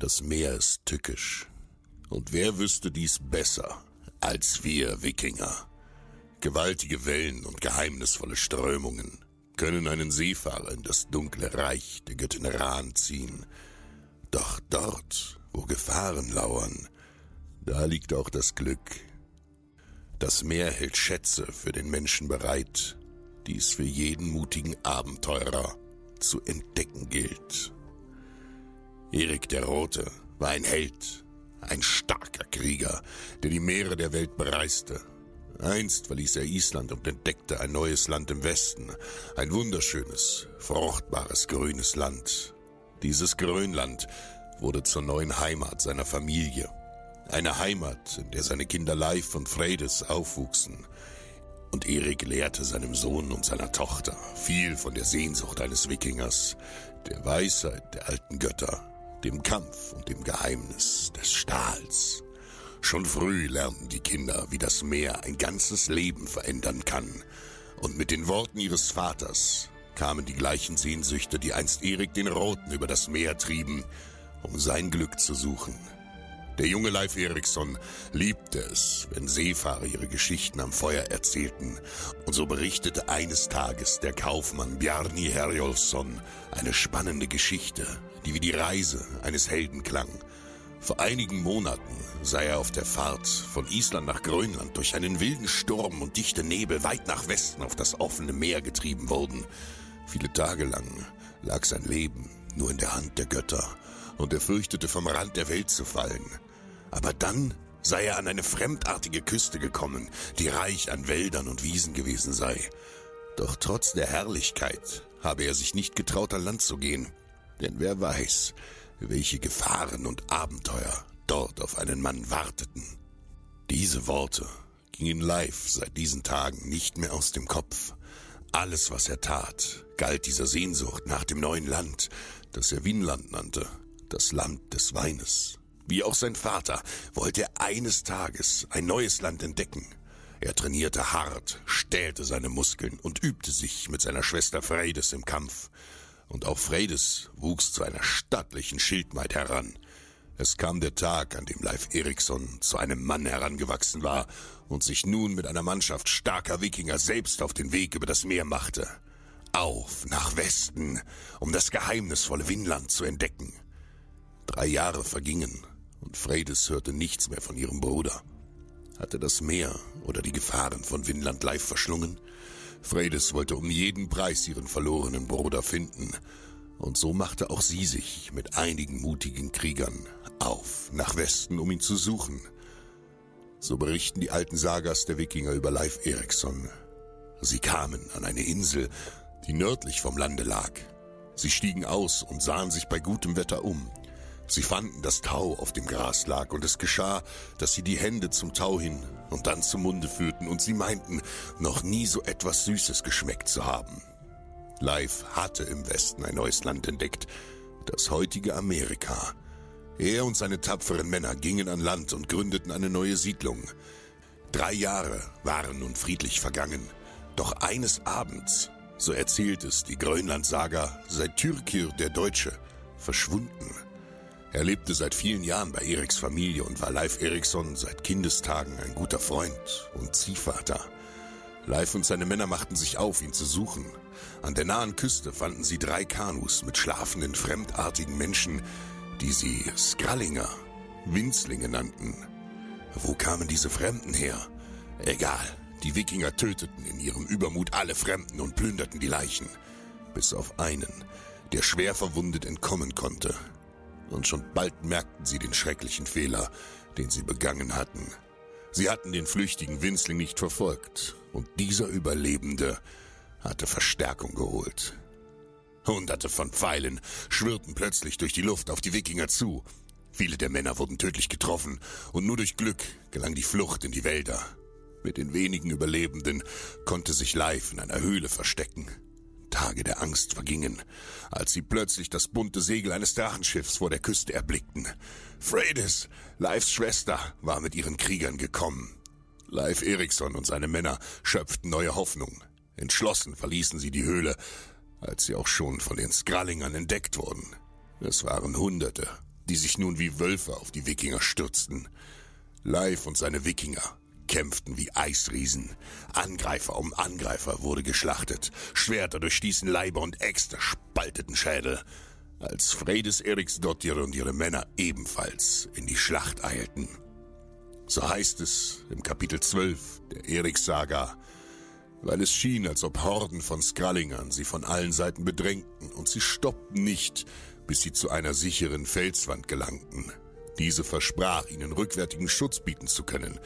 Das Meer ist tückisch. Und wer wüsste dies besser als wir Wikinger? Gewaltige Wellen und geheimnisvolle Strömungen können einen Seefahrer in das dunkle Reich der Göttin Ran ziehen. Doch dort, wo Gefahren lauern, da liegt auch das Glück. Das Meer hält Schätze für den Menschen bereit, die es für jeden mutigen Abenteurer zu entdecken gilt. Erik der Rote war ein Held, ein starker Krieger, der die Meere der Welt bereiste. Einst verließ er Island und entdeckte ein neues Land im Westen, ein wunderschönes, fruchtbares, grünes Land. Dieses Grönland wurde zur neuen Heimat seiner Familie. Eine Heimat, in der seine Kinder Leif und Fredes aufwuchsen. Und Erik lehrte seinem Sohn und seiner Tochter viel von der Sehnsucht eines Wikingers, der Weisheit der alten Götter dem Kampf und dem Geheimnis des Stahls. Schon früh lernten die Kinder, wie das Meer ein ganzes Leben verändern kann. Und mit den Worten ihres Vaters kamen die gleichen Sehnsüchte, die einst Erik den Roten über das Meer trieben, um sein Glück zu suchen. Der junge Leif Eriksson liebte es, wenn Seefahrer ihre Geschichten am Feuer erzählten, und so berichtete eines Tages der Kaufmann Bjarni Herjolfsson eine spannende Geschichte die wie die Reise eines Helden klang. Vor einigen Monaten sei er auf der Fahrt von Island nach Grönland durch einen wilden Sturm und dichte Nebel weit nach Westen auf das offene Meer getrieben worden. Viele Tage lang lag sein Leben nur in der Hand der Götter und er fürchtete vom Rand der Welt zu fallen. Aber dann sei er an eine fremdartige Küste gekommen, die reich an Wäldern und Wiesen gewesen sei. Doch trotz der Herrlichkeit habe er sich nicht getraut, an Land zu gehen. Denn wer weiß, welche Gefahren und Abenteuer dort auf einen Mann warteten. Diese Worte gingen live seit diesen Tagen nicht mehr aus dem Kopf. Alles, was er tat, galt dieser Sehnsucht nach dem neuen Land, das er Winland nannte, das Land des Weines. Wie auch sein Vater wollte er eines Tages ein neues Land entdecken. Er trainierte hart, stählte seine Muskeln und übte sich mit seiner Schwester Fredes im Kampf und auch Fredes wuchs zu einer stattlichen Schildmaid heran. Es kam der Tag, an dem Leif Eriksson zu einem Mann herangewachsen war und sich nun mit einer Mannschaft starker Wikinger selbst auf den Weg über das Meer machte. Auf nach Westen, um das geheimnisvolle Winland zu entdecken. Drei Jahre vergingen und Fredes hörte nichts mehr von ihrem Bruder. Hatte das Meer oder die Gefahren von Winland Leif verschlungen? Fredes wollte um jeden Preis ihren verlorenen Bruder finden, und so machte auch sie sich mit einigen mutigen Kriegern auf nach Westen, um ihn zu suchen. So berichten die alten Sagas der Wikinger über Leif Eriksson. Sie kamen an eine Insel, die nördlich vom Lande lag. Sie stiegen aus und sahen sich bei gutem Wetter um. Sie fanden, dass Tau auf dem Gras lag, und es geschah, dass sie die Hände zum Tau hin und dann zum Munde führten, und sie meinten, noch nie so etwas Süßes geschmeckt zu haben. Leif hatte im Westen ein neues Land entdeckt, das heutige Amerika. Er und seine tapferen Männer gingen an Land und gründeten eine neue Siedlung. Drei Jahre waren nun friedlich vergangen, doch eines Abends, so erzählt es die Grönland-Saga, sei Türkir der Deutsche verschwunden. Er lebte seit vielen Jahren bei Eriks Familie und war Leif Eriksson seit Kindestagen ein guter Freund und Ziehvater. Leif und seine Männer machten sich auf, ihn zu suchen. An der nahen Küste fanden sie drei Kanus mit schlafenden, fremdartigen Menschen, die sie Skrallinger, Winzlinge nannten. Wo kamen diese Fremden her? Egal, die Wikinger töteten in ihrem Übermut alle Fremden und plünderten die Leichen. Bis auf einen, der schwer verwundet entkommen konnte und schon bald merkten sie den schrecklichen Fehler, den sie begangen hatten. Sie hatten den flüchtigen Winzling nicht verfolgt, und dieser Überlebende hatte Verstärkung geholt. Hunderte von Pfeilen schwirrten plötzlich durch die Luft auf die Wikinger zu. Viele der Männer wurden tödlich getroffen, und nur durch Glück gelang die Flucht in die Wälder. Mit den wenigen Überlebenden konnte sich Leif in einer Höhle verstecken. Tage der Angst vergingen, als sie plötzlich das bunte Segel eines Drachenschiffs vor der Küste erblickten. Freydis, Leifs Schwester, war mit ihren Kriegern gekommen. Leif Eriksson und seine Männer schöpften neue Hoffnung. Entschlossen verließen sie die Höhle, als sie auch schon von den Skrallingern entdeckt wurden. Es waren Hunderte, die sich nun wie Wölfe auf die Wikinger stürzten. Leif und seine Wikinger kämpften wie Eisriesen. Angreifer um Angreifer wurde geschlachtet. Schwerter durchstießen Leiber und Äxte spalteten Schädel. Als Fredes Eriksdottir und ihre Männer ebenfalls in die Schlacht eilten. So heißt es im Kapitel 12 der Erikssaga, weil es schien, als ob Horden von Skrallingern sie von allen Seiten bedrängten und sie stoppten nicht, bis sie zu einer sicheren Felswand gelangten. Diese versprach, ihnen rückwärtigen Schutz bieten zu können.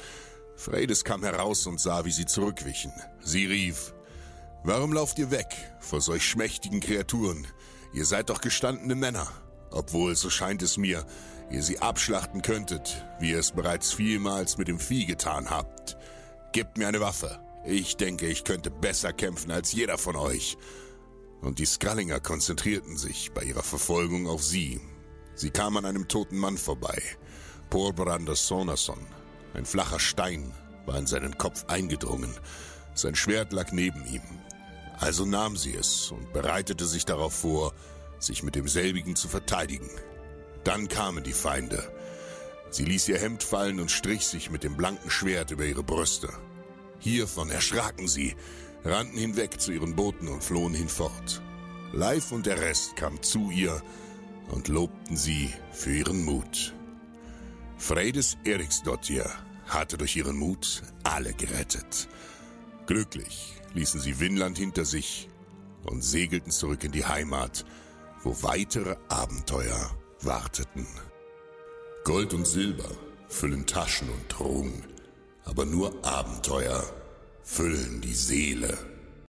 Fredes kam heraus und sah, wie sie zurückwichen. Sie rief, Warum lauft ihr weg vor solch schmächtigen Kreaturen? Ihr seid doch gestandene Männer. Obwohl, so scheint es mir, ihr sie abschlachten könntet, wie ihr es bereits vielmals mit dem Vieh getan habt. Gebt mir eine Waffe. Ich denke, ich könnte besser kämpfen als jeder von euch. Und die Skrallinger konzentrierten sich bei ihrer Verfolgung auf sie. Sie kamen an einem toten Mann vorbei. Porbrander Sonason. Ein flacher Stein war in seinen Kopf eingedrungen. Sein Schwert lag neben ihm. Also nahm sie es und bereitete sich darauf vor, sich mit demselbigen zu verteidigen. Dann kamen die Feinde. Sie ließ ihr Hemd fallen und strich sich mit dem blanken Schwert über ihre Brüste. Hiervon erschraken sie, rannten hinweg zu ihren Booten und flohen hinfort. Leif und der Rest kamen zu ihr und lobten sie für ihren Mut. Fredes Eriksdottir hatte durch ihren Mut alle gerettet. Glücklich ließen sie Winland hinter sich und segelten zurück in die Heimat, wo weitere Abenteuer warteten. Gold und Silber füllen Taschen und Truhen aber nur Abenteuer füllen die Seele.